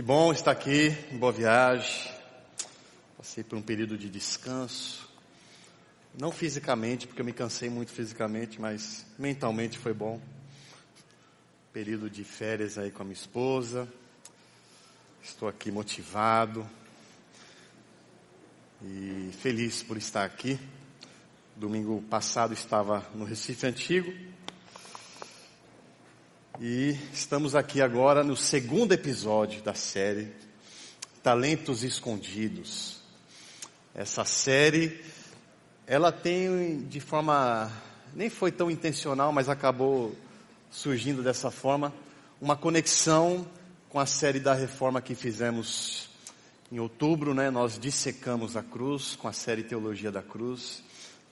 Que bom estar aqui, boa viagem. Passei por um período de descanso. Não fisicamente, porque eu me cansei muito fisicamente, mas mentalmente foi bom. Período de férias aí com a minha esposa. Estou aqui motivado e feliz por estar aqui. Domingo passado estava no Recife Antigo e estamos aqui agora no segundo episódio da série Talentos Escondidos. Essa série, ela tem de forma, nem foi tão intencional, mas acabou surgindo dessa forma, uma conexão com a série da reforma que fizemos em outubro, né? Nós dissecamos a cruz com a série Teologia da Cruz,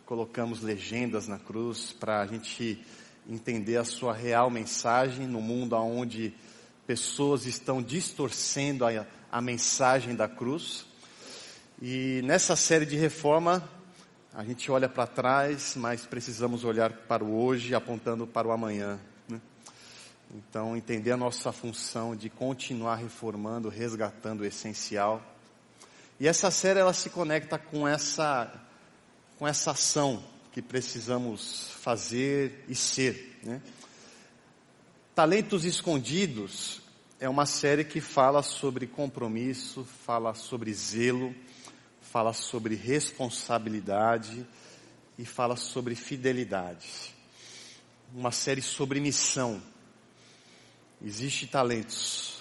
colocamos legendas na cruz para a gente entender a sua real mensagem no mundo onde pessoas estão distorcendo a, a mensagem da cruz. E nessa série de reforma, a gente olha para trás, mas precisamos olhar para o hoje, apontando para o amanhã. Né? Então, entender a nossa função de continuar reformando, resgatando o essencial. E essa série ela se conecta com essa, com essa ação que precisamos fazer e ser. Né? Talentos Escondidos é uma série que fala sobre compromisso, fala sobre zelo, fala sobre responsabilidade e fala sobre fidelidade. Uma série sobre missão. Existem talentos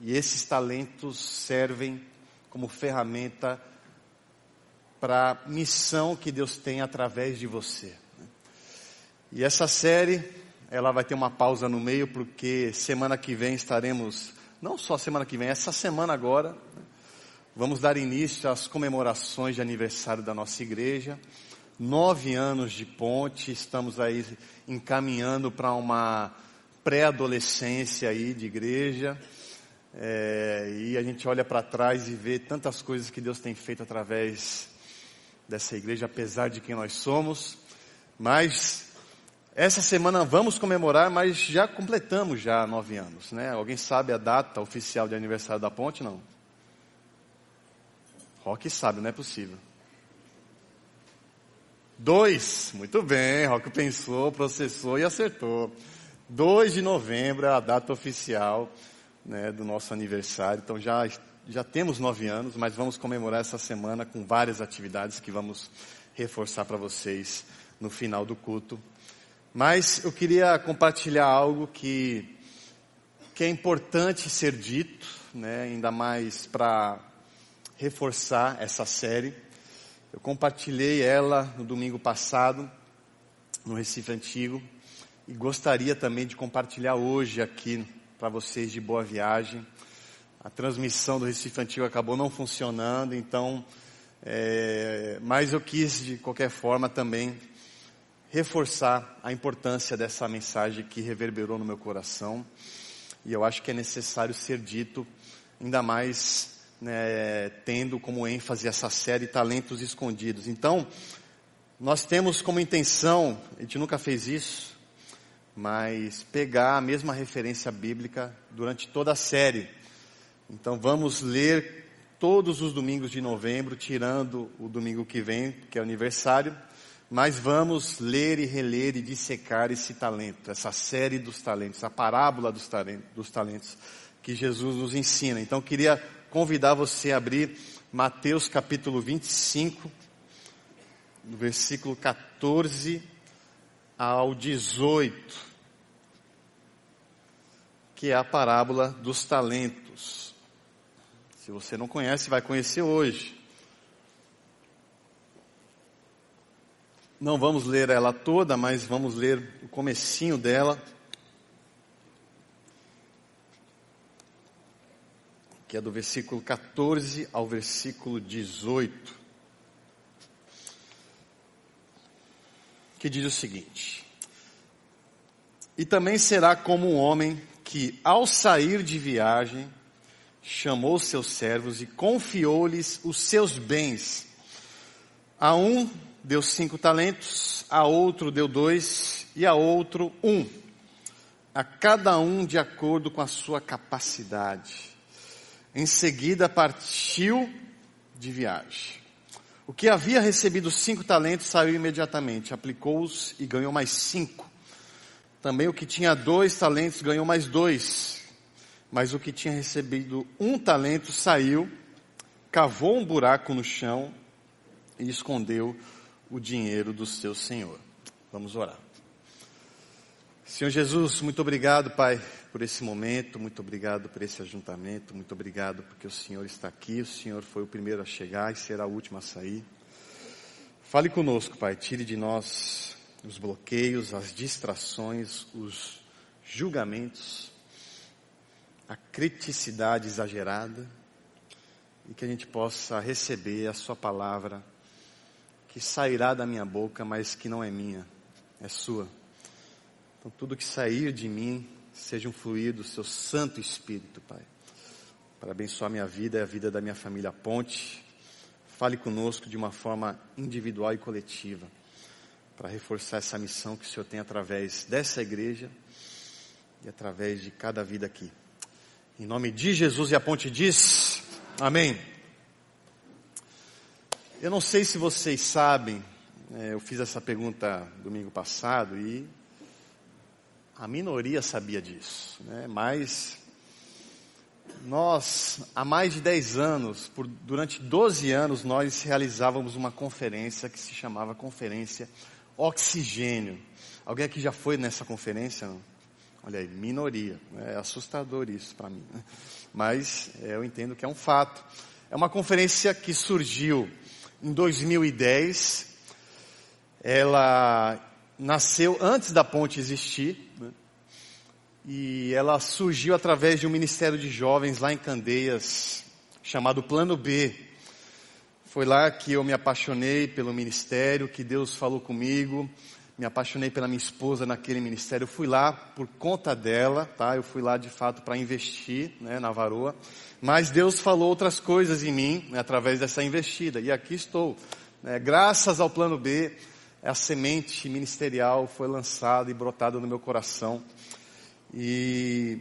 e esses talentos servem como ferramenta para a missão que Deus tem através de você. E essa série, ela vai ter uma pausa no meio, porque semana que vem estaremos, não só semana que vem, essa semana agora, vamos dar início às comemorações de aniversário da nossa igreja. Nove anos de ponte, estamos aí encaminhando para uma pré-adolescência aí de igreja. É, e a gente olha para trás e vê tantas coisas que Deus tem feito através dessa igreja, apesar de quem nós somos. Mas essa semana vamos comemorar, mas já completamos já nove anos, né? Alguém sabe a data oficial de aniversário da ponte? Não. Rock sabe, não é possível. Dois, muito bem, Rock pensou, processou e acertou. 2 de novembro é a data oficial né, do nosso aniversário, então já já temos nove anos, mas vamos comemorar essa semana com várias atividades que vamos reforçar para vocês no final do culto. Mas eu queria compartilhar algo que, que é importante ser dito, né, ainda mais para reforçar essa série. Eu compartilhei ela no domingo passado, no Recife Antigo, e gostaria também de compartilhar hoje aqui para vocês de boa viagem a transmissão do Recife Antigo acabou não funcionando, então, é, mas eu quis de qualquer forma também reforçar a importância dessa mensagem que reverberou no meu coração e eu acho que é necessário ser dito, ainda mais né, tendo como ênfase essa série Talentos Escondidos. Então, nós temos como intenção, a gente nunca fez isso, mas pegar a mesma referência bíblica durante toda a série. Então vamos ler todos os domingos de novembro, tirando o domingo que vem, que é aniversário, mas vamos ler e reler e dissecar esse talento, essa série dos talentos, a parábola dos talentos, que Jesus nos ensina. Então queria convidar você a abrir Mateus capítulo 25, do versículo 14 ao 18, que é a parábola dos talentos. Se você não conhece, vai conhecer hoje. Não vamos ler ela toda, mas vamos ler o comecinho dela. Que é do versículo 14 ao versículo 18. Que diz o seguinte: E também será como um homem que, ao sair de viagem, chamou seus servos e confiou-lhes os seus bens. A um deu cinco talentos, a outro deu dois e a outro um. A cada um de acordo com a sua capacidade. Em seguida partiu de viagem. O que havia recebido cinco talentos saiu imediatamente, aplicou-os e ganhou mais cinco. Também o que tinha dois talentos ganhou mais dois. Mas o que tinha recebido um talento saiu, cavou um buraco no chão e escondeu o dinheiro do seu senhor. Vamos orar. Senhor Jesus, muito obrigado, Pai, por esse momento, muito obrigado por esse ajuntamento, muito obrigado porque o Senhor está aqui, o Senhor foi o primeiro a chegar e será o último a sair. Fale conosco, Pai, tire de nós os bloqueios, as distrações, os julgamentos, a criticidade exagerada e que a gente possa receber a Sua palavra que sairá da minha boca, mas que não é minha, é Sua. Então, tudo que sair de mim seja um fluir do Seu Santo Espírito, Pai, para abençoar minha vida e a vida da minha família Ponte. Fale conosco de uma forma individual e coletiva, para reforçar essa missão que o Senhor tem através dessa igreja e através de cada vida aqui. Em nome de Jesus e a ponte diz: Amém. Eu não sei se vocês sabem, é, eu fiz essa pergunta domingo passado e a minoria sabia disso, né? mas nós, há mais de 10 anos, por, durante 12 anos, nós realizávamos uma conferência que se chamava Conferência Oxigênio. Alguém aqui já foi nessa conferência? Não? Olha aí, minoria. É assustador isso para mim. Né? Mas é, eu entendo que é um fato. É uma conferência que surgiu em 2010. Ela nasceu antes da ponte existir. Né? E ela surgiu através de um ministério de jovens lá em Candeias, chamado Plano B. Foi lá que eu me apaixonei pelo ministério, que Deus falou comigo me apaixonei pela minha esposa naquele ministério. Eu fui lá por conta dela, tá? Eu fui lá de fato para investir, né, na varoa. Mas Deus falou outras coisas em mim né, através dessa investida. E aqui estou. Né, graças ao plano B, a semente ministerial foi lançada e brotada no meu coração. E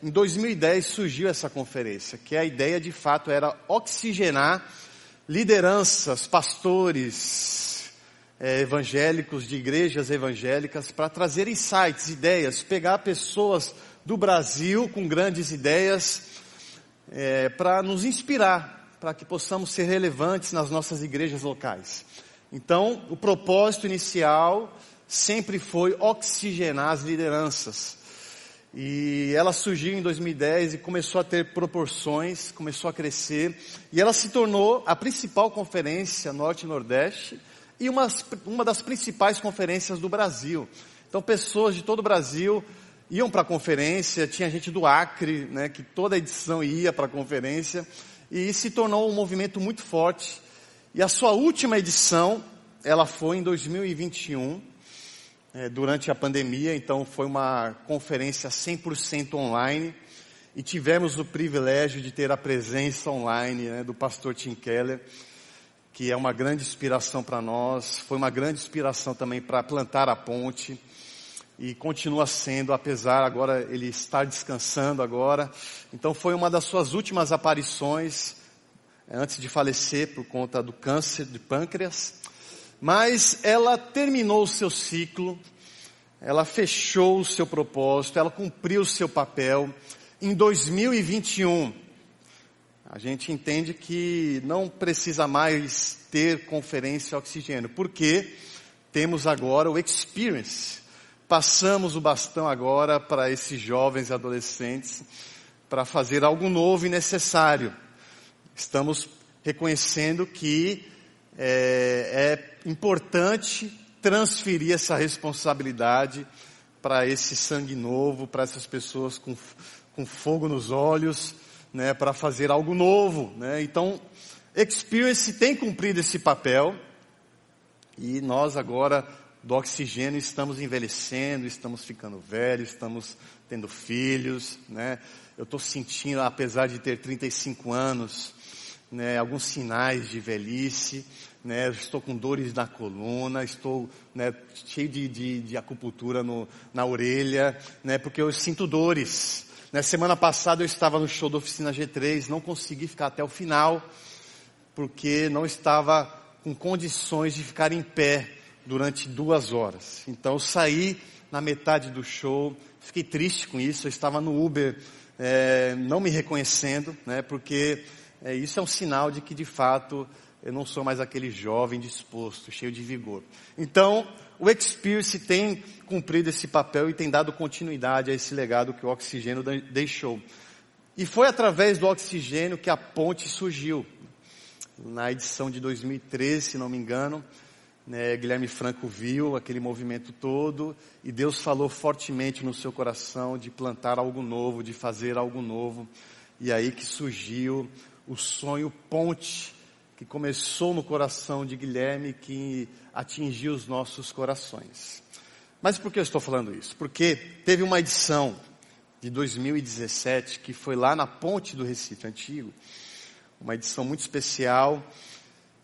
em 2010 surgiu essa conferência, que a ideia de fato era oxigenar lideranças, pastores, é, evangélicos, de igrejas evangélicas, para trazer insights, ideias, pegar pessoas do Brasil com grandes ideias, é, para nos inspirar, para que possamos ser relevantes nas nossas igrejas locais. Então, o propósito inicial sempre foi oxigenar as lideranças. E ela surgiu em 2010 e começou a ter proporções, começou a crescer, e ela se tornou a principal conferência Norte-Nordeste e uma, uma das principais conferências do Brasil. Então, pessoas de todo o Brasil iam para a conferência, tinha gente do Acre, né, que toda edição ia para a conferência, e se tornou um movimento muito forte. E a sua última edição, ela foi em 2021, é, durante a pandemia, então foi uma conferência 100% online, e tivemos o privilégio de ter a presença online né, do pastor Tim Keller, que é uma grande inspiração para nós, foi uma grande inspiração também para plantar a ponte e continua sendo, apesar agora ele estar descansando agora. Então foi uma das suas últimas aparições eh, antes de falecer por conta do câncer de pâncreas. Mas ela terminou o seu ciclo, ela fechou o seu propósito, ela cumpriu o seu papel em 2021 a gente entende que não precisa mais ter conferência oxigênio, porque temos agora o experience. Passamos o bastão agora para esses jovens e adolescentes para fazer algo novo e necessário. Estamos reconhecendo que é, é importante transferir essa responsabilidade para esse sangue novo, para essas pessoas com, com fogo nos olhos, né, para fazer algo novo. Né? Então, Experience tem cumprido esse papel e nós agora do oxigênio estamos envelhecendo, estamos ficando velhos, estamos tendo filhos, né? Eu estou sentindo, apesar de ter 35 anos, né, alguns sinais de velhice, né? Estou com dores na coluna, estou né, cheio de, de, de acupuntura no, na orelha, né? Porque eu sinto dores. Na semana passada eu estava no show da Oficina G3, não consegui ficar até o final, porque não estava com condições de ficar em pé durante duas horas. Então eu saí na metade do show, fiquei triste com isso, eu estava no Uber é, não me reconhecendo, né, porque é, isso é um sinal de que de fato eu não sou mais aquele jovem disposto, cheio de vigor. Então, o Experience tem cumprido esse papel e tem dado continuidade a esse legado que o oxigênio deixou. E foi através do oxigênio que a ponte surgiu. Na edição de 2013, se não me engano, né, Guilherme Franco viu aquele movimento todo e Deus falou fortemente no seu coração de plantar algo novo, de fazer algo novo. E aí que surgiu o sonho ponte que começou no coração de Guilherme, que atingiu os nossos corações. Mas por que eu estou falando isso? Porque teve uma edição de 2017 que foi lá na Ponte do Recife Antigo, uma edição muito especial,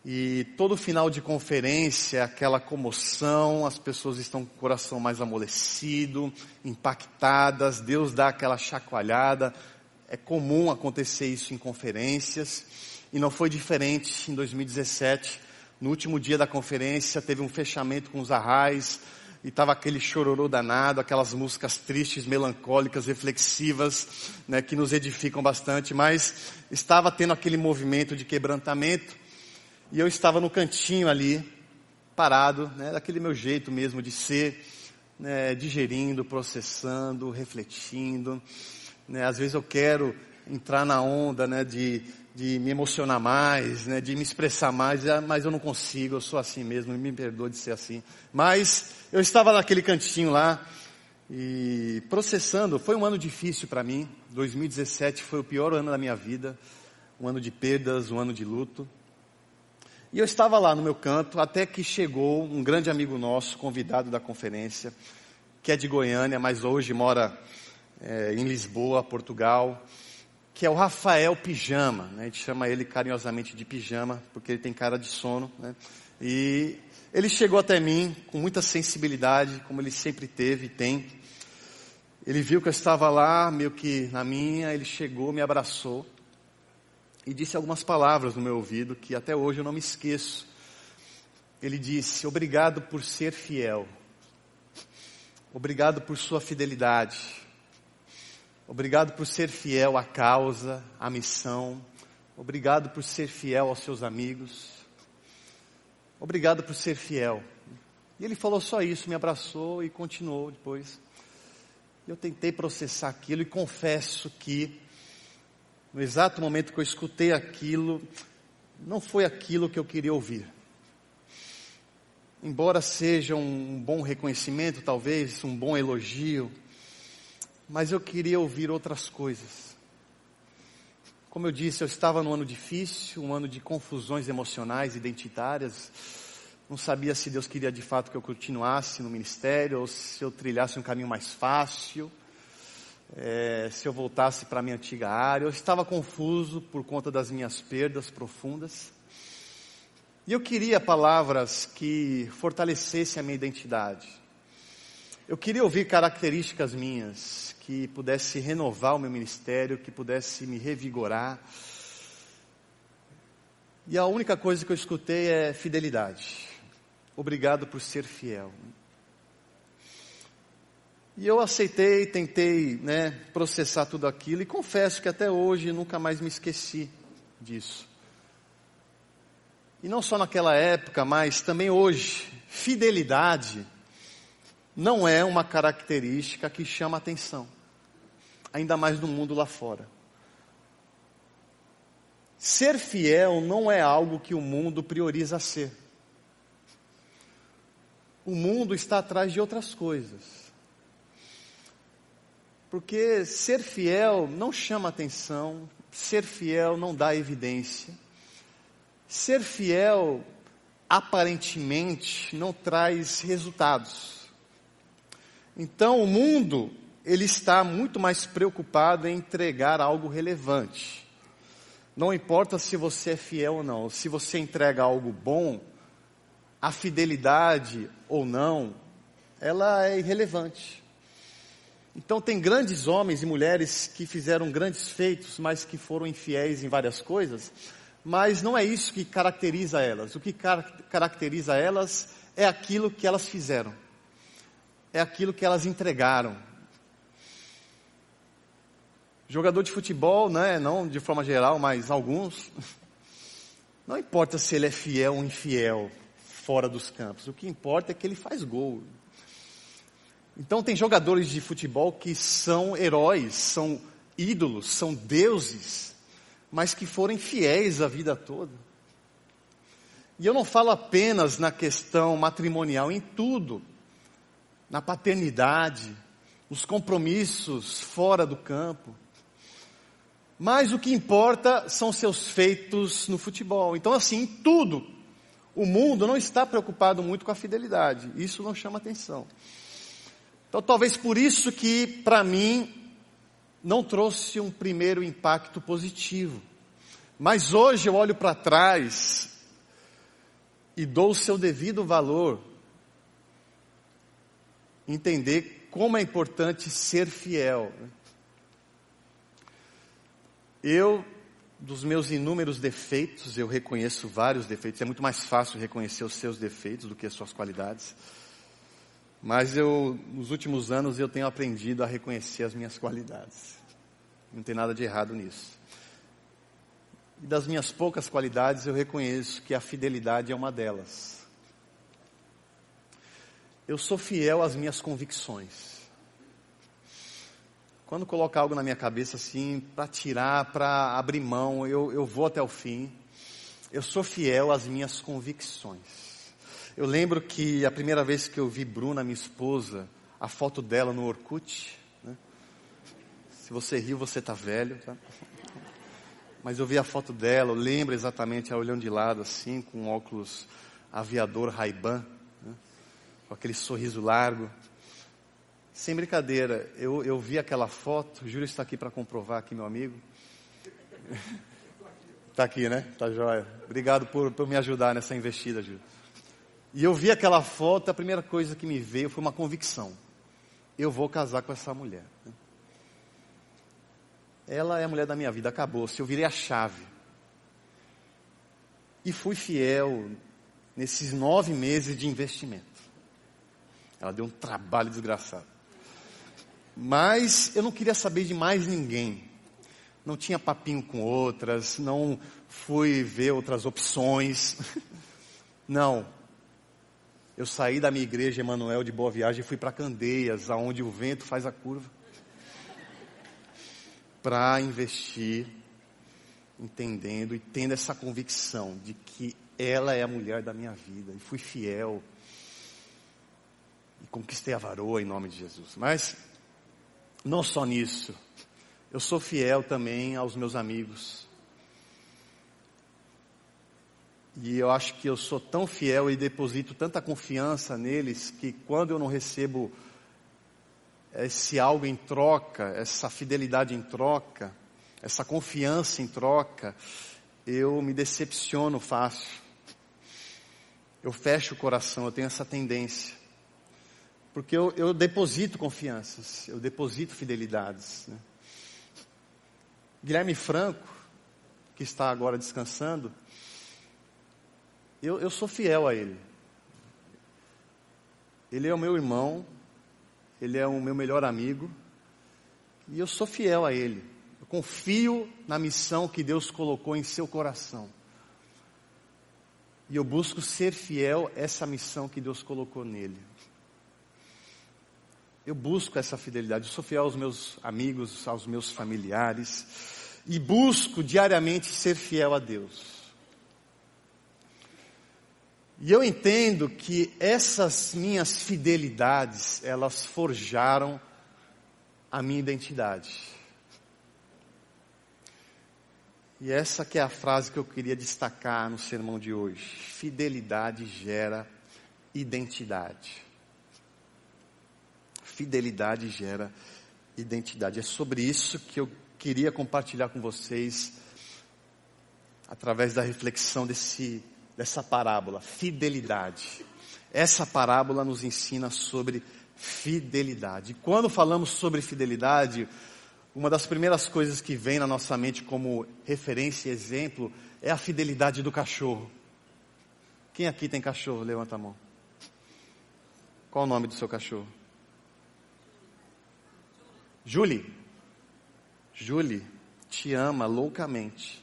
e todo final de conferência, aquela comoção, as pessoas estão com o coração mais amolecido, impactadas, Deus dá aquela chacoalhada. É comum acontecer isso em conferências e não foi diferente em 2017. No último dia da conferência, teve um fechamento com os arrais, e estava aquele chororô danado, aquelas músicas tristes, melancólicas, reflexivas, né, que nos edificam bastante, mas estava tendo aquele movimento de quebrantamento, e eu estava no cantinho ali, parado, né, daquele meu jeito mesmo de ser, né, digerindo, processando, refletindo, né, às vezes eu quero entrar na onda, né, de de me emocionar mais, né, de me expressar mais, ah, mas eu não consigo, eu sou assim mesmo, me perdoa de ser assim. Mas eu estava naquele cantinho lá e processando, foi um ano difícil para mim. 2017 foi o pior ano da minha vida, um ano de perdas, um ano de luto. E eu estava lá no meu canto, até que chegou um grande amigo nosso, convidado da conferência, que é de Goiânia, mas hoje mora é, em Lisboa, Portugal que é o Rafael Pijama, né? a gente chama ele carinhosamente de Pijama, porque ele tem cara de sono, né? e ele chegou até mim com muita sensibilidade, como ele sempre teve e tem, ele viu que eu estava lá, meio que na minha, ele chegou, me abraçou, e disse algumas palavras no meu ouvido, que até hoje eu não me esqueço, ele disse, obrigado por ser fiel, obrigado por sua fidelidade, Obrigado por ser fiel à causa, à missão. Obrigado por ser fiel aos seus amigos. Obrigado por ser fiel. E ele falou só isso, me abraçou e continuou depois. Eu tentei processar aquilo e confesso que, no exato momento que eu escutei aquilo, não foi aquilo que eu queria ouvir. Embora seja um bom reconhecimento, talvez, um bom elogio, mas eu queria ouvir outras coisas. Como eu disse, eu estava num ano difícil, um ano de confusões emocionais, identitárias. Não sabia se Deus queria de fato que eu continuasse no ministério ou se eu trilhasse um caminho mais fácil, é, se eu voltasse para a minha antiga área. Eu estava confuso por conta das minhas perdas profundas. E eu queria palavras que fortalecessem a minha identidade. Eu queria ouvir características minhas, que pudesse renovar o meu ministério, que pudesse me revigorar. E a única coisa que eu escutei é fidelidade. Obrigado por ser fiel. E eu aceitei, tentei né, processar tudo aquilo e confesso que até hoje nunca mais me esqueci disso. E não só naquela época, mas também hoje. Fidelidade não é uma característica que chama atenção ainda mais no mundo lá fora. Ser fiel não é algo que o mundo prioriza ser. O mundo está atrás de outras coisas. Porque ser fiel não chama atenção, ser fiel não dá evidência. Ser fiel, aparentemente, não traz resultados. Então, o mundo ele está muito mais preocupado em entregar algo relevante. Não importa se você é fiel ou não, se você entrega algo bom, a fidelidade ou não, ela é irrelevante. Então, tem grandes homens e mulheres que fizeram grandes feitos, mas que foram infiéis em várias coisas, mas não é isso que caracteriza elas. O que car caracteriza elas é aquilo que elas fizeram, é aquilo que elas entregaram. Jogador de futebol, né, não de forma geral, mas alguns, não importa se ele é fiel ou infiel fora dos campos, o que importa é que ele faz gol. Então tem jogadores de futebol que são heróis, são ídolos, são deuses, mas que foram fiéis a vida toda. E eu não falo apenas na questão matrimonial, em tudo. Na paternidade, os compromissos fora do campo. Mas o que importa são seus feitos no futebol. Então, assim, em tudo, o mundo não está preocupado muito com a fidelidade. Isso não chama atenção. Então, talvez por isso que, para mim, não trouxe um primeiro impacto positivo. Mas hoje eu olho para trás e dou o seu devido valor. Entender como é importante ser fiel. Eu, dos meus inúmeros defeitos, eu reconheço vários defeitos. É muito mais fácil reconhecer os seus defeitos do que as suas qualidades. Mas eu, nos últimos anos, eu tenho aprendido a reconhecer as minhas qualidades. Não tem nada de errado nisso. E das minhas poucas qualidades, eu reconheço que a fidelidade é uma delas. Eu sou fiel às minhas convicções. Quando colocar algo na minha cabeça assim, para tirar, para abrir mão, eu, eu vou até o fim. Eu sou fiel às minhas convicções. Eu lembro que a primeira vez que eu vi Bruna, minha esposa, a foto dela no Orkut, né? se você riu, você está velho, tá? Mas eu vi a foto dela, eu lembro exatamente ela olhando de lado assim, com óculos aviador Ray-Ban? Com aquele sorriso largo. Sem brincadeira, eu, eu vi aquela foto, o Júlio está aqui para comprovar aqui, meu amigo. Está aqui, né? Tá jóia. Obrigado por, por me ajudar nessa investida, Júlio. E eu vi aquela foto, a primeira coisa que me veio foi uma convicção. Eu vou casar com essa mulher. Ela é a mulher da minha vida, acabou. Se eu virei a chave. E fui fiel nesses nove meses de investimento. Ela deu um trabalho desgraçado. Mas eu não queria saber de mais ninguém. Não tinha papinho com outras, não fui ver outras opções. Não, eu saí da minha igreja Emanuel de Boa Viagem e fui para Candeias, aonde o vento faz a curva, para investir, entendendo e tendo essa convicção de que ela é a mulher da minha vida. E fui fiel. E conquistei a varoa em nome de Jesus. Mas, não só nisso. Eu sou fiel também aos meus amigos. E eu acho que eu sou tão fiel e deposito tanta confiança neles que quando eu não recebo esse algo em troca, essa fidelidade em troca, essa confiança em troca, eu me decepciono fácil. Eu fecho o coração, eu tenho essa tendência. Porque eu, eu deposito confianças, eu deposito fidelidades. Né? Guilherme Franco, que está agora descansando, eu, eu sou fiel a Ele. Ele é o meu irmão, Ele é o meu melhor amigo, e eu sou fiel a Ele. Eu confio na missão que Deus colocou em seu coração. E eu busco ser fiel a essa missão que Deus colocou nele. Eu busco essa fidelidade. Eu sou fiel aos meus amigos, aos meus familiares. E busco diariamente ser fiel a Deus. E eu entendo que essas minhas fidelidades, elas forjaram a minha identidade. E essa que é a frase que eu queria destacar no sermão de hoje. Fidelidade gera identidade. Fidelidade gera identidade. É sobre isso que eu queria compartilhar com vocês através da reflexão desse dessa parábola, fidelidade. Essa parábola nos ensina sobre Fidelidade. Quando falamos sobre fidelidade, uma das primeiras coisas que vem na nossa mente como referência e exemplo é a fidelidade do cachorro. Quem aqui tem cachorro? Levanta a mão. Qual o nome do seu cachorro? Julie. Julie te ama loucamente.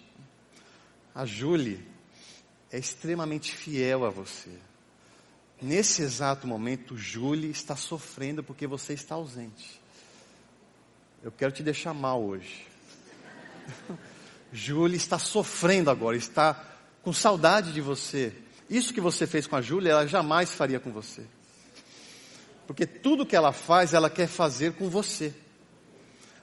A Julie é extremamente fiel a você. Nesse exato momento, Julie está sofrendo porque você está ausente. Eu quero te deixar mal hoje. Julie está sofrendo agora, está com saudade de você. Isso que você fez com a Júlia, ela jamais faria com você. Porque tudo que ela faz, ela quer fazer com você.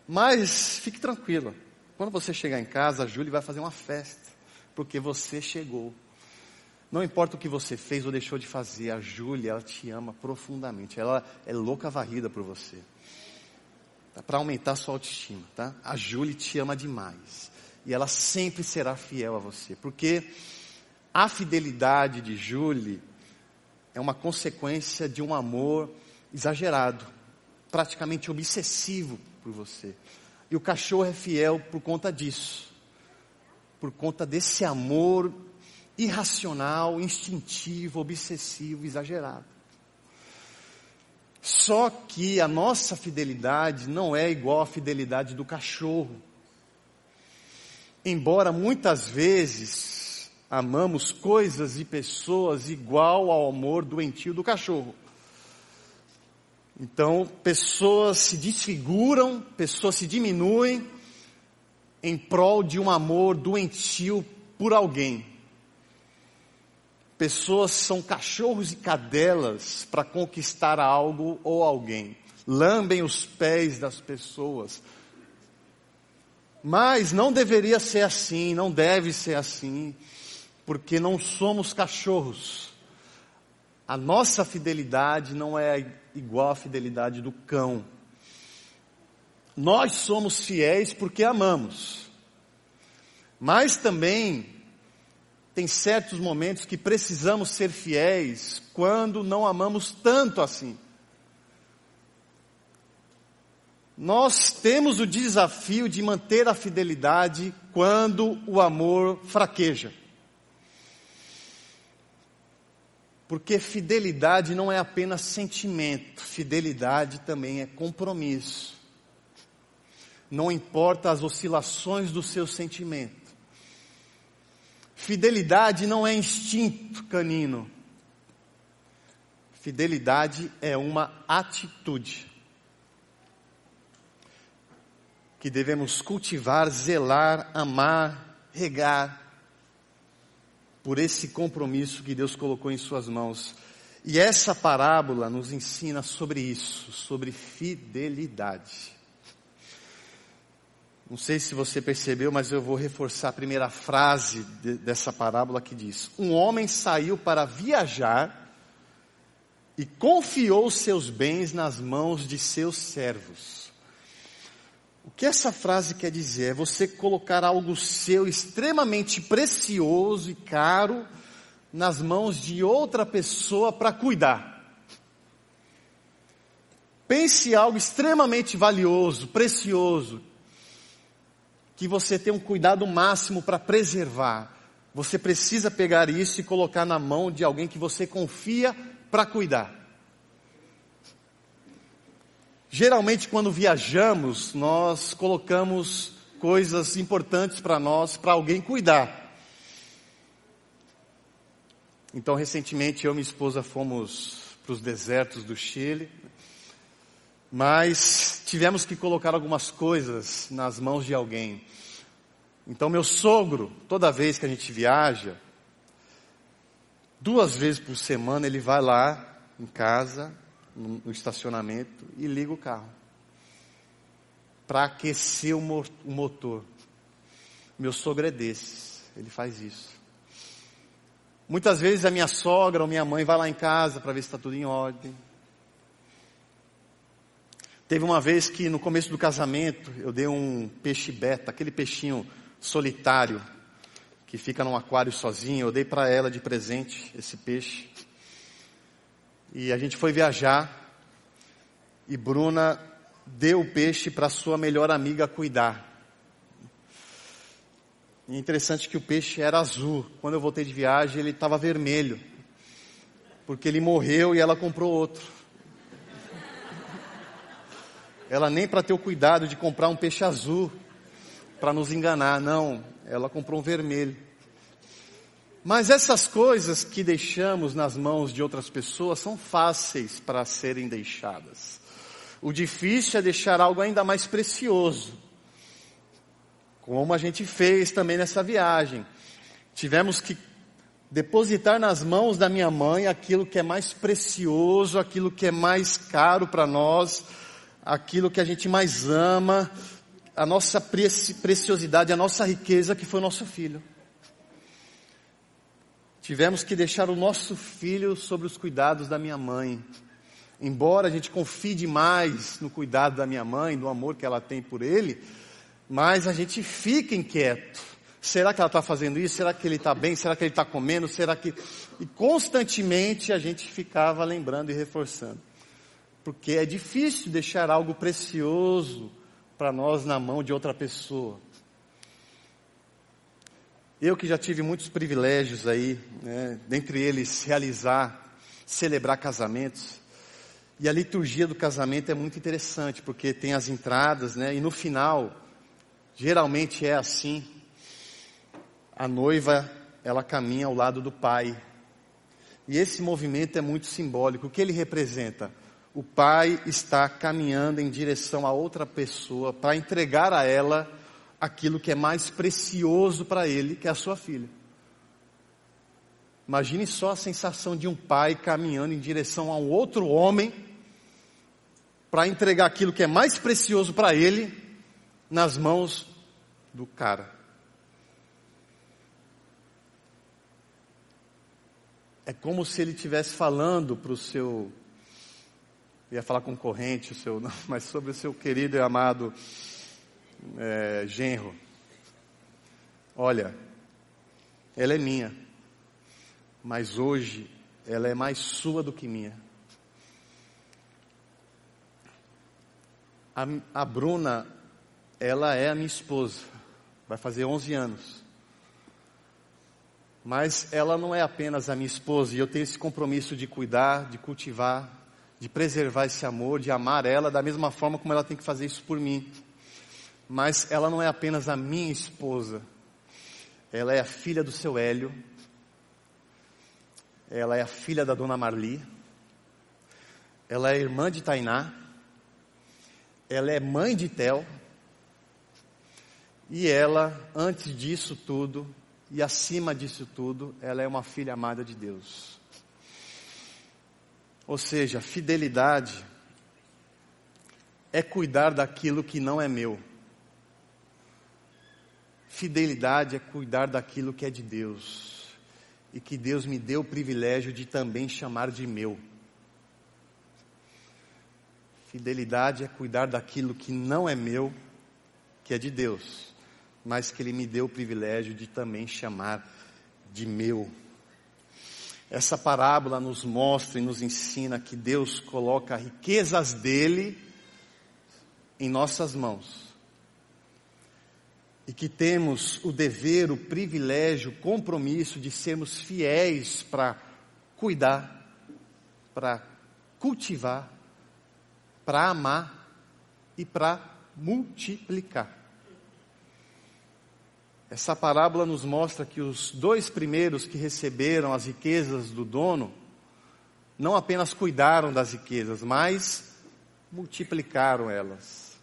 Mas fique tranquila. Quando você chegar em casa, a Júlia vai fazer uma festa. Porque você chegou. Não importa o que você fez ou deixou de fazer, a Júlia, ela te ama profundamente. Ela é louca varrida por você. Tá? Para aumentar sua autoestima, tá? A Júlia te ama demais. E ela sempre será fiel a você. Porque a fidelidade de Júlia é uma consequência de um amor exagerado, praticamente obsessivo por você. E o cachorro é fiel por conta disso. Por conta desse amor irracional, instintivo, obsessivo, exagerado. Só que a nossa fidelidade não é igual à fidelidade do cachorro. Embora muitas vezes amamos coisas e pessoas igual ao amor doentio do cachorro. Então, pessoas se desfiguram, pessoas se diminuem em prol de um amor doentio por alguém. Pessoas são cachorros e cadelas para conquistar algo ou alguém. Lambem os pés das pessoas. Mas não deveria ser assim, não deve ser assim, porque não somos cachorros. A nossa fidelidade não é igual à fidelidade do cão. Nós somos fiéis porque amamos. Mas também tem certos momentos que precisamos ser fiéis quando não amamos tanto assim. Nós temos o desafio de manter a fidelidade quando o amor fraqueja. Porque fidelidade não é apenas sentimento, fidelidade também é compromisso. Não importa as oscilações do seu sentimento. Fidelidade não é instinto canino. Fidelidade é uma atitude que devemos cultivar, zelar, amar, regar por esse compromisso que Deus colocou em suas mãos. E essa parábola nos ensina sobre isso, sobre fidelidade. Não sei se você percebeu, mas eu vou reforçar a primeira frase de, dessa parábola que diz: Um homem saiu para viajar e confiou seus bens nas mãos de seus servos. O que essa frase quer dizer é você colocar algo seu extremamente precioso e caro nas mãos de outra pessoa para cuidar. Pense algo extremamente valioso, precioso, que você tem um cuidado máximo para preservar. Você precisa pegar isso e colocar na mão de alguém que você confia para cuidar. Geralmente, quando viajamos, nós colocamos coisas importantes para nós, para alguém cuidar. Então, recentemente, eu e minha esposa fomos para os desertos do Chile mas tivemos que colocar algumas coisas nas mãos de alguém. Então, meu sogro, toda vez que a gente viaja, duas vezes por semana, ele vai lá em casa, no, estacionamento, e liga o carro para aquecer o, motor. Meu sogro é desses, ele faz isso. Muitas vezes a minha sogra ou minha mãe vai lá em casa para ver se está tudo em ordem. Teve uma vez que no começo do casamento eu dei um peixe beta, aquele peixinho solitário que fica num aquário sozinho. Eu dei para ela de presente esse peixe. E a gente foi viajar e Bruna deu o peixe para sua melhor amiga cuidar. E é interessante que o peixe era azul. Quando eu voltei de viagem, ele estava vermelho. Porque ele morreu e ela comprou outro. Ela nem para ter o cuidado de comprar um peixe azul para nos enganar, não. Ela comprou um vermelho. Mas essas coisas que deixamos nas mãos de outras pessoas são fáceis para serem deixadas. O difícil é deixar algo ainda mais precioso. Como a gente fez também nessa viagem. Tivemos que depositar nas mãos da minha mãe aquilo que é mais precioso, aquilo que é mais caro para nós, aquilo que a gente mais ama, a nossa preciosidade, a nossa riqueza, que foi o nosso filho. Tivemos que deixar o nosso filho sobre os cuidados da minha mãe. Embora a gente confie demais no cuidado da minha mãe, no amor que ela tem por ele, mas a gente fica inquieto. Será que ela está fazendo isso? Será que ele está bem? Será que ele está comendo? Será que. E constantemente a gente ficava lembrando e reforçando. Porque é difícil deixar algo precioso para nós na mão de outra pessoa. Eu que já tive muitos privilégios aí, né, dentre eles realizar, celebrar casamentos. E a liturgia do casamento é muito interessante, porque tem as entradas, né, e no final, geralmente é assim. A noiva, ela caminha ao lado do pai. E esse movimento é muito simbólico. O que ele representa? O pai está caminhando em direção a outra pessoa para entregar a ela aquilo que é mais precioso para ele, que é a sua filha. Imagine só a sensação de um pai caminhando em direção a um outro homem para entregar aquilo que é mais precioso para ele nas mãos do cara. É como se ele estivesse falando para o seu, ia falar concorrente, o seu, não, mas sobre o seu querido e amado é, genro, olha, ela é minha, mas hoje ela é mais sua do que minha. A, a Bruna, ela é a minha esposa, vai fazer 11 anos. Mas ela não é apenas a minha esposa, e eu tenho esse compromisso de cuidar, de cultivar, de preservar esse amor, de amar ela da mesma forma como ela tem que fazer isso por mim. Mas ela não é apenas a minha esposa, ela é a filha do seu Hélio, ela é a filha da dona Marli, ela é irmã de Tainá, ela é mãe de Tel, e ela, antes disso tudo, e acima disso tudo, ela é uma filha amada de Deus. Ou seja, fidelidade é cuidar daquilo que não é meu. Fidelidade é cuidar daquilo que é de Deus e que Deus me deu o privilégio de também chamar de meu. Fidelidade é cuidar daquilo que não é meu, que é de Deus, mas que Ele me deu o privilégio de também chamar de meu. Essa parábola nos mostra e nos ensina que Deus coloca riquezas dele em nossas mãos e que temos o dever, o privilégio, o compromisso de sermos fiéis para cuidar, para cultivar, para amar e para multiplicar. Essa parábola nos mostra que os dois primeiros que receberam as riquezas do dono não apenas cuidaram das riquezas, mas multiplicaram elas.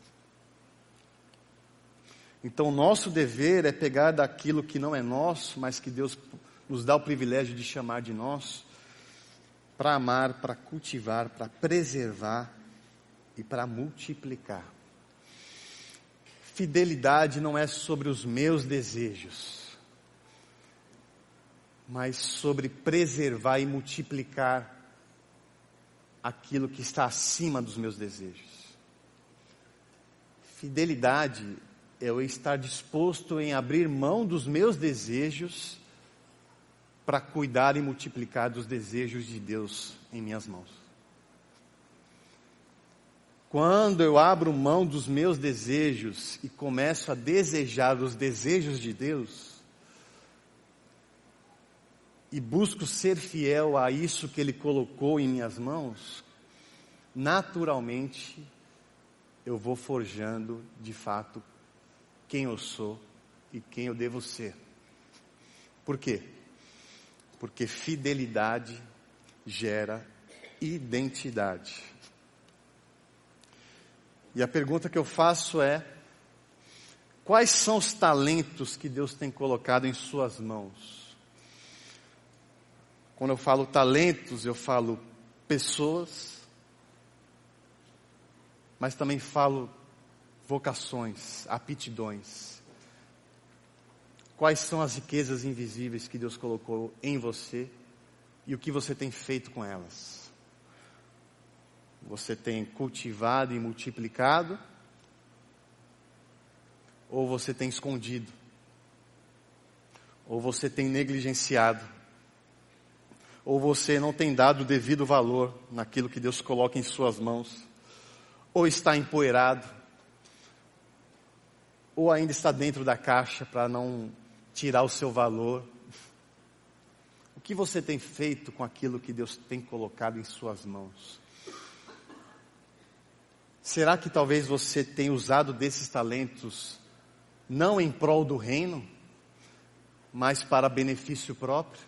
Então, o nosso dever é pegar daquilo que não é nosso, mas que Deus nos dá o privilégio de chamar de nosso, para amar, para cultivar, para preservar e para multiplicar. Fidelidade não é sobre os meus desejos, mas sobre preservar e multiplicar aquilo que está acima dos meus desejos. Fidelidade eu estar disposto em abrir mão dos meus desejos para cuidar e multiplicar dos desejos de Deus em minhas mãos. Quando eu abro mão dos meus desejos e começo a desejar os desejos de Deus, e busco ser fiel a isso que Ele colocou em minhas mãos, naturalmente eu vou forjando de fato quem eu sou e quem eu devo ser. Por quê? Porque fidelidade gera identidade. E a pergunta que eu faço é: quais são os talentos que Deus tem colocado em Suas mãos? Quando eu falo talentos, eu falo pessoas, mas também falo vocações, aptidões. Quais são as riquezas invisíveis que Deus colocou em você e o que você tem feito com elas? Você tem cultivado e multiplicado? Ou você tem escondido? Ou você tem negligenciado? Ou você não tem dado o devido valor naquilo que Deus coloca em suas mãos? Ou está empoeirado? Ou ainda está dentro da caixa para não tirar o seu valor? O que você tem feito com aquilo que Deus tem colocado em suas mãos? Será que talvez você tenha usado desses talentos não em prol do reino, mas para benefício próprio?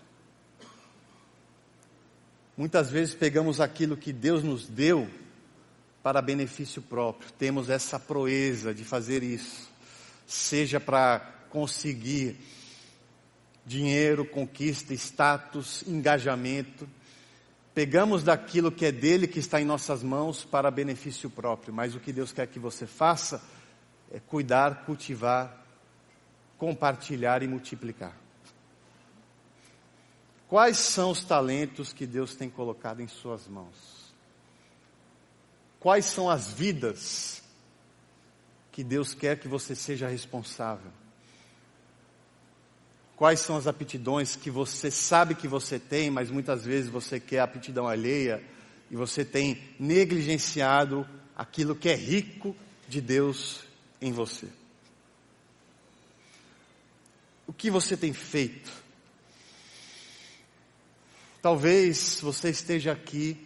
Muitas vezes pegamos aquilo que Deus nos deu para benefício próprio. Temos essa proeza de fazer isso, seja para conseguir dinheiro, conquista, status, engajamento. Pegamos daquilo que é dele, que está em nossas mãos, para benefício próprio. Mas o que Deus quer que você faça é cuidar, cultivar, compartilhar e multiplicar. Quais são os talentos que Deus tem colocado em suas mãos? Quais são as vidas que Deus quer que você seja responsável? Quais são as aptidões que você sabe que você tem, mas muitas vezes você quer aptidão alheia e você tem negligenciado aquilo que é rico de Deus em você? O que você tem feito Talvez você esteja aqui,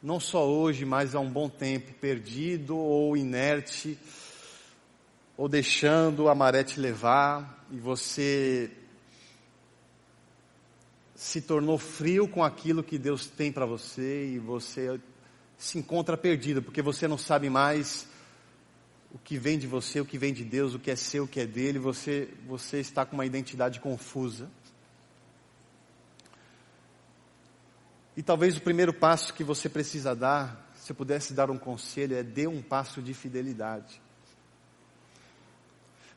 não só hoje, mas há um bom tempo, perdido ou inerte, ou deixando a maré te levar, e você se tornou frio com aquilo que Deus tem para você, e você se encontra perdido, porque você não sabe mais o que vem de você, o que vem de Deus, o que é seu, o que é dele, você, você está com uma identidade confusa. E talvez o primeiro passo que você precisa dar, se eu pudesse dar um conselho, é dê um passo de fidelidade.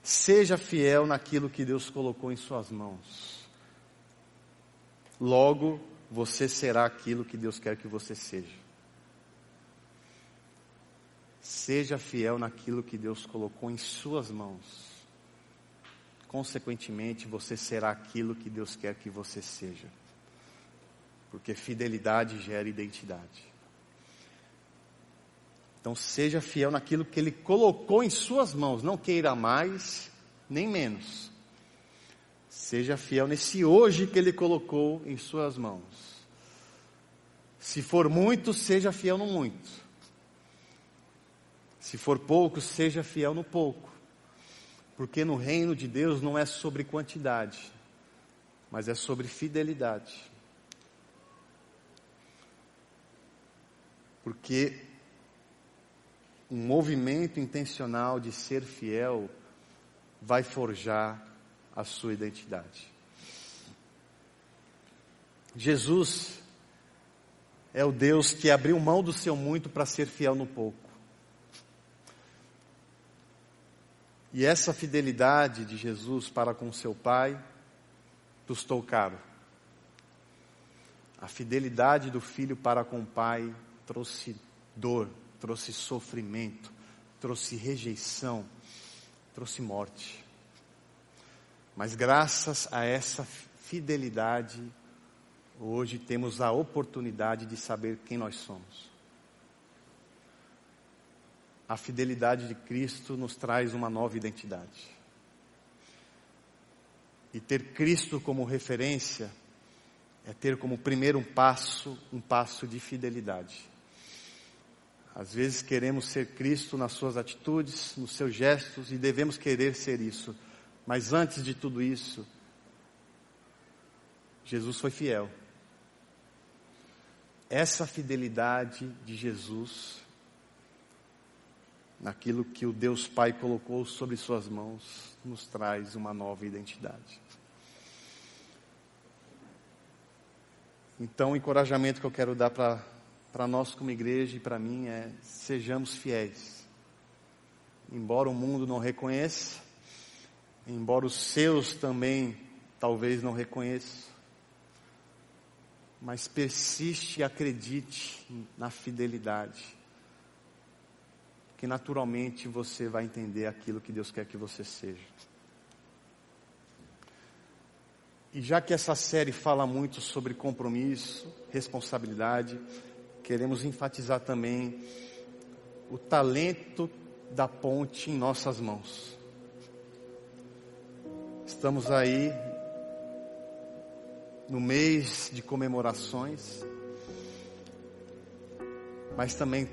Seja fiel naquilo que Deus colocou em suas mãos. Logo, você será aquilo que Deus quer que você seja. Seja fiel naquilo que Deus colocou em suas mãos. Consequentemente, você será aquilo que Deus quer que você seja porque fidelidade gera identidade. Então seja fiel naquilo que Ele colocou em suas mãos, não queira mais nem menos. Seja fiel nesse hoje que Ele colocou em suas mãos. Se for muito, seja fiel no muito. Se for pouco, seja fiel no pouco. Porque no reino de Deus não é sobre quantidade, mas é sobre fidelidade. Porque um movimento intencional de ser fiel vai forjar a sua identidade. Jesus é o Deus que abriu mão do seu muito para ser fiel no pouco. E essa fidelidade de Jesus para com seu Pai custou caro. A fidelidade do filho para com o Pai trouxe dor, trouxe sofrimento, trouxe rejeição, trouxe morte. Mas graças a essa fidelidade, hoje temos a oportunidade de saber quem nós somos. a fidelidade de Cristo nos traz uma nova identidade. E ter Cristo como referência é ter como primeiro passo um passo de fidelidade. Às vezes queremos ser Cristo nas suas atitudes, nos seus gestos e devemos querer ser isso. Mas antes de tudo isso, Jesus foi fiel. Essa fidelidade de Jesus naquilo que o Deus Pai colocou sobre suas mãos nos traz uma nova identidade. Então, o encorajamento que eu quero dar para nós como igreja e para mim é: sejamos fiéis. Embora o mundo não reconheça, embora os seus também talvez não reconheçam, mas persiste e acredite na fidelidade, que naturalmente você vai entender aquilo que Deus quer que você seja. E já que essa série fala muito sobre compromisso, responsabilidade, queremos enfatizar também o talento da ponte em nossas mãos. Estamos aí no mês de comemorações, mas também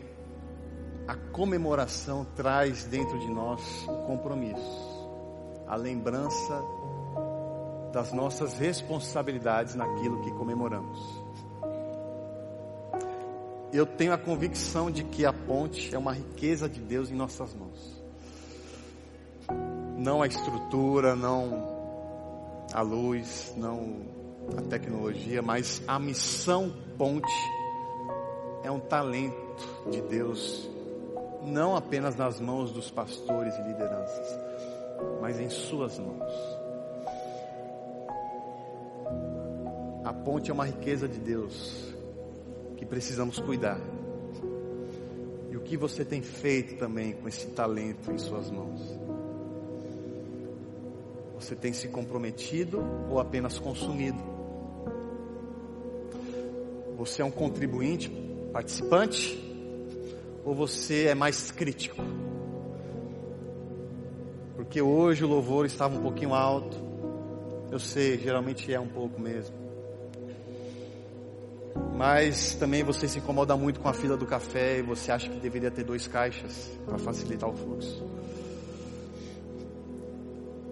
a comemoração traz dentro de nós o compromisso, a lembrança das nossas responsabilidades naquilo que comemoramos. Eu tenho a convicção de que a ponte é uma riqueza de Deus em nossas mãos. Não a estrutura, não a luz, não a tecnologia, mas a missão ponte é um talento de Deus, não apenas nas mãos dos pastores e lideranças, mas em suas mãos. A ponte é uma riqueza de Deus precisamos cuidar. E o que você tem feito também com esse talento em suas mãos? Você tem se comprometido ou apenas consumido? Você é um contribuinte, participante? Ou você é mais crítico? Porque hoje o louvor estava um pouquinho alto. Eu sei, geralmente é um pouco mesmo mas também você se incomoda muito com a fila do café e você acha que deveria ter dois caixas para facilitar o fluxo.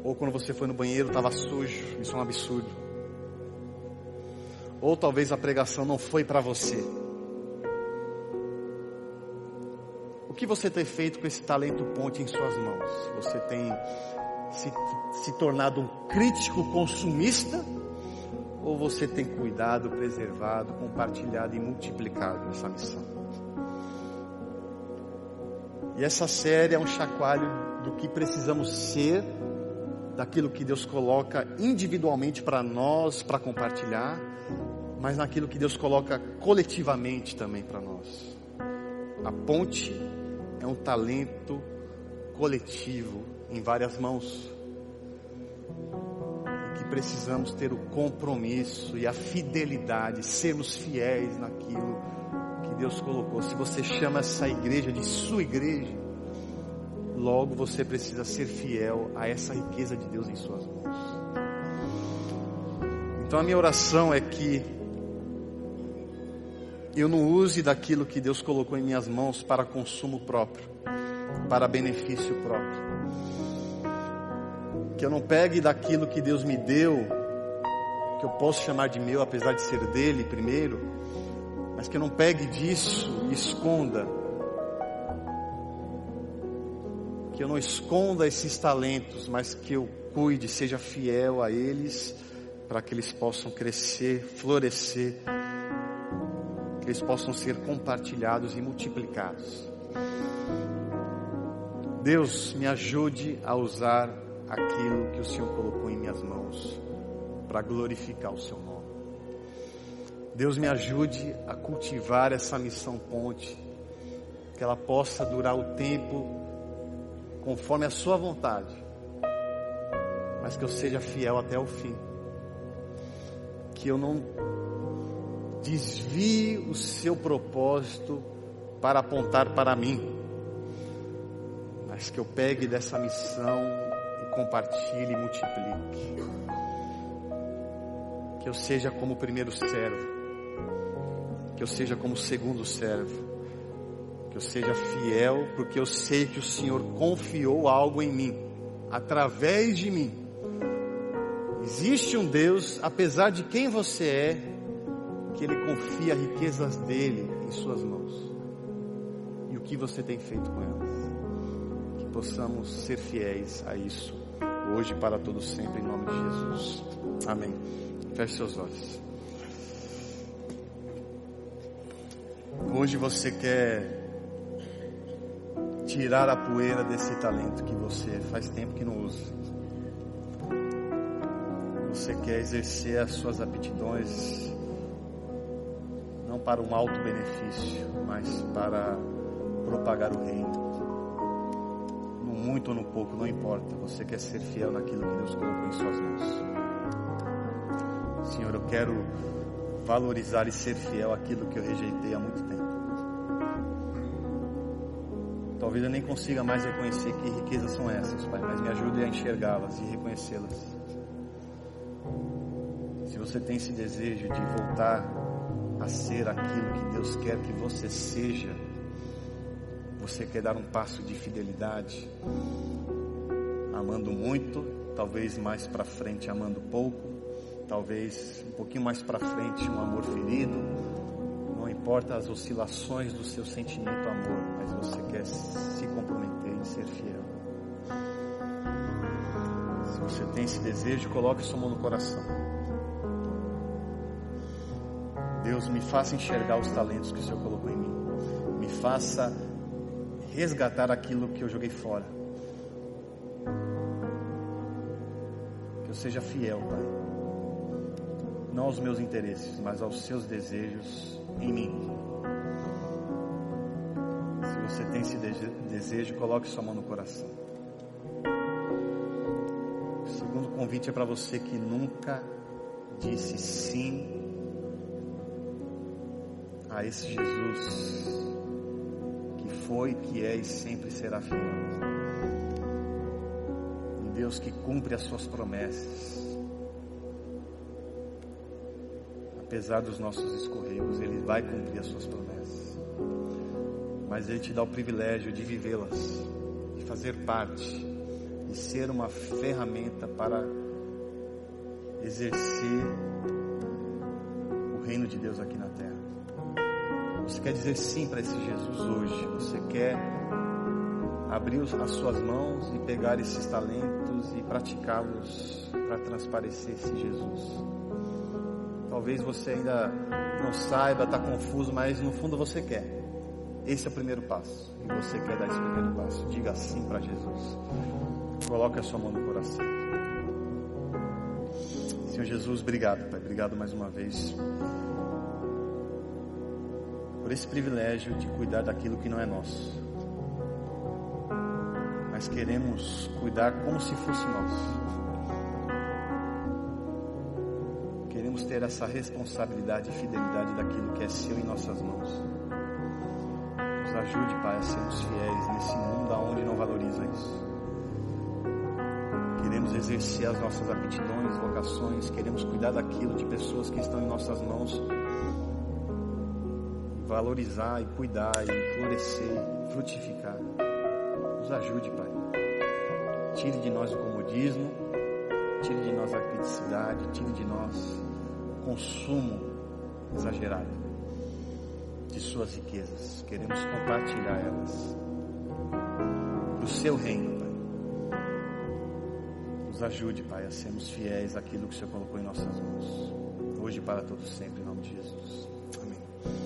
Ou quando você foi no banheiro estava sujo, isso é um absurdo. Ou talvez a pregação não foi para você. O que você tem feito com esse talento ponte em suas mãos? Você tem se, se tornado um crítico consumista? Ou você tem cuidado, preservado, compartilhado e multiplicado essa missão? E essa série é um chacoalho do que precisamos ser, daquilo que Deus coloca individualmente para nós, para compartilhar, mas naquilo que Deus coloca coletivamente também para nós. A ponte é um talento coletivo em várias mãos precisamos ter o compromisso e a fidelidade, sermos fiéis naquilo que Deus colocou. Se você chama essa igreja de sua igreja, logo você precisa ser fiel a essa riqueza de Deus em suas mãos. Então a minha oração é que eu não use daquilo que Deus colocou em minhas mãos para consumo próprio, para benefício próprio que eu não pegue daquilo que Deus me deu, que eu posso chamar de meu, apesar de ser dele primeiro, mas que eu não pegue disso e esconda. Que eu não esconda esses talentos, mas que eu cuide, seja fiel a eles, para que eles possam crescer, florescer, que eles possam ser compartilhados e multiplicados. Deus me ajude a usar aquilo que o Senhor colocou em minhas mãos para glorificar o seu nome. Deus me ajude a cultivar essa missão ponte, que ela possa durar o tempo conforme a sua vontade, mas que eu seja fiel até o fim. Que eu não desvie o seu propósito para apontar para mim, mas que eu pegue dessa missão compartilhe e multiplique. Que eu seja como o primeiro servo, que eu seja como o segundo servo, que eu seja fiel, porque eu sei que o Senhor confiou algo em mim, através de mim. Existe um Deus, apesar de quem você é, que Ele confia riquezas dele em suas mãos. E o que você tem feito com elas? Que possamos ser fiéis a isso, hoje para todo sempre, em nome de Jesus. Amém. Feche seus olhos. Hoje você quer tirar a poeira desse talento que você faz tempo que não usa. Você quer exercer as suas aptidões não para um alto benefício, mas para propagar o reino. Muito ou no pouco, não importa. Você quer ser fiel naquilo que Deus colocou em suas mãos. Senhor, eu quero valorizar e ser fiel àquilo que eu rejeitei há muito tempo. Talvez eu nem consiga mais reconhecer que riquezas são essas, Pai, mas me ajude a enxergá-las e reconhecê-las. Se você tem esse desejo de voltar a ser aquilo que Deus quer que você seja, você quer dar um passo de fidelidade, amando muito, talvez mais para frente amando pouco, talvez um pouquinho mais para frente um amor ferido, não importa as oscilações do seu sentimento amor, mas você quer se comprometer em ser fiel. Se você tem esse desejo, coloque sua mão no coração. Deus, me faça enxergar os talentos que o Senhor colocou em mim. Me faça resgatar aquilo que eu joguei fora. Que eu seja fiel, Pai. Não aos meus interesses, mas aos seus desejos em mim. Se você tem esse desejo, coloque sua mão no coração. O segundo convite é para você que nunca disse sim a esse Jesus foi, que é e sempre será fiel. Um Deus que cumpre as suas promessas. Apesar dos nossos escorregos, Ele vai cumprir as suas promessas. Mas Ele te dá o privilégio de vivê-las, de fazer parte, de ser uma ferramenta para exercer o reino de Deus aqui na terra. Você quer dizer sim para esse Jesus hoje? Você quer abrir as suas mãos e pegar esses talentos e praticá-los para transparecer esse Jesus? Talvez você ainda não saiba, está confuso, mas no fundo você quer. Esse é o primeiro passo. E você quer dar esse primeiro passo. Diga sim para Jesus. Coloque a sua mão no coração. Senhor Jesus, obrigado, Pai. Obrigado mais uma vez por esse privilégio de cuidar daquilo que não é nosso. Mas queremos cuidar como se fosse nosso. Queremos ter essa responsabilidade e fidelidade daquilo que é seu em nossas mãos. Nos ajude, Pai, a sermos fiéis nesse mundo aonde não valoriza isso. Queremos exercer as nossas aptidões, vocações, queremos cuidar daquilo de pessoas que estão em nossas mãos valorizar e cuidar e florescer, frutificar. Nos ajude, Pai. Tire de nós o comodismo, tire de nós a criticidade, tire de nós o consumo exagerado de suas riquezas. Queremos compartilhar elas do seu reino, Pai. Nos ajude, Pai, a sermos fiéis àquilo que o Senhor colocou em nossas mãos. Hoje e para todos sempre, em nome de Jesus.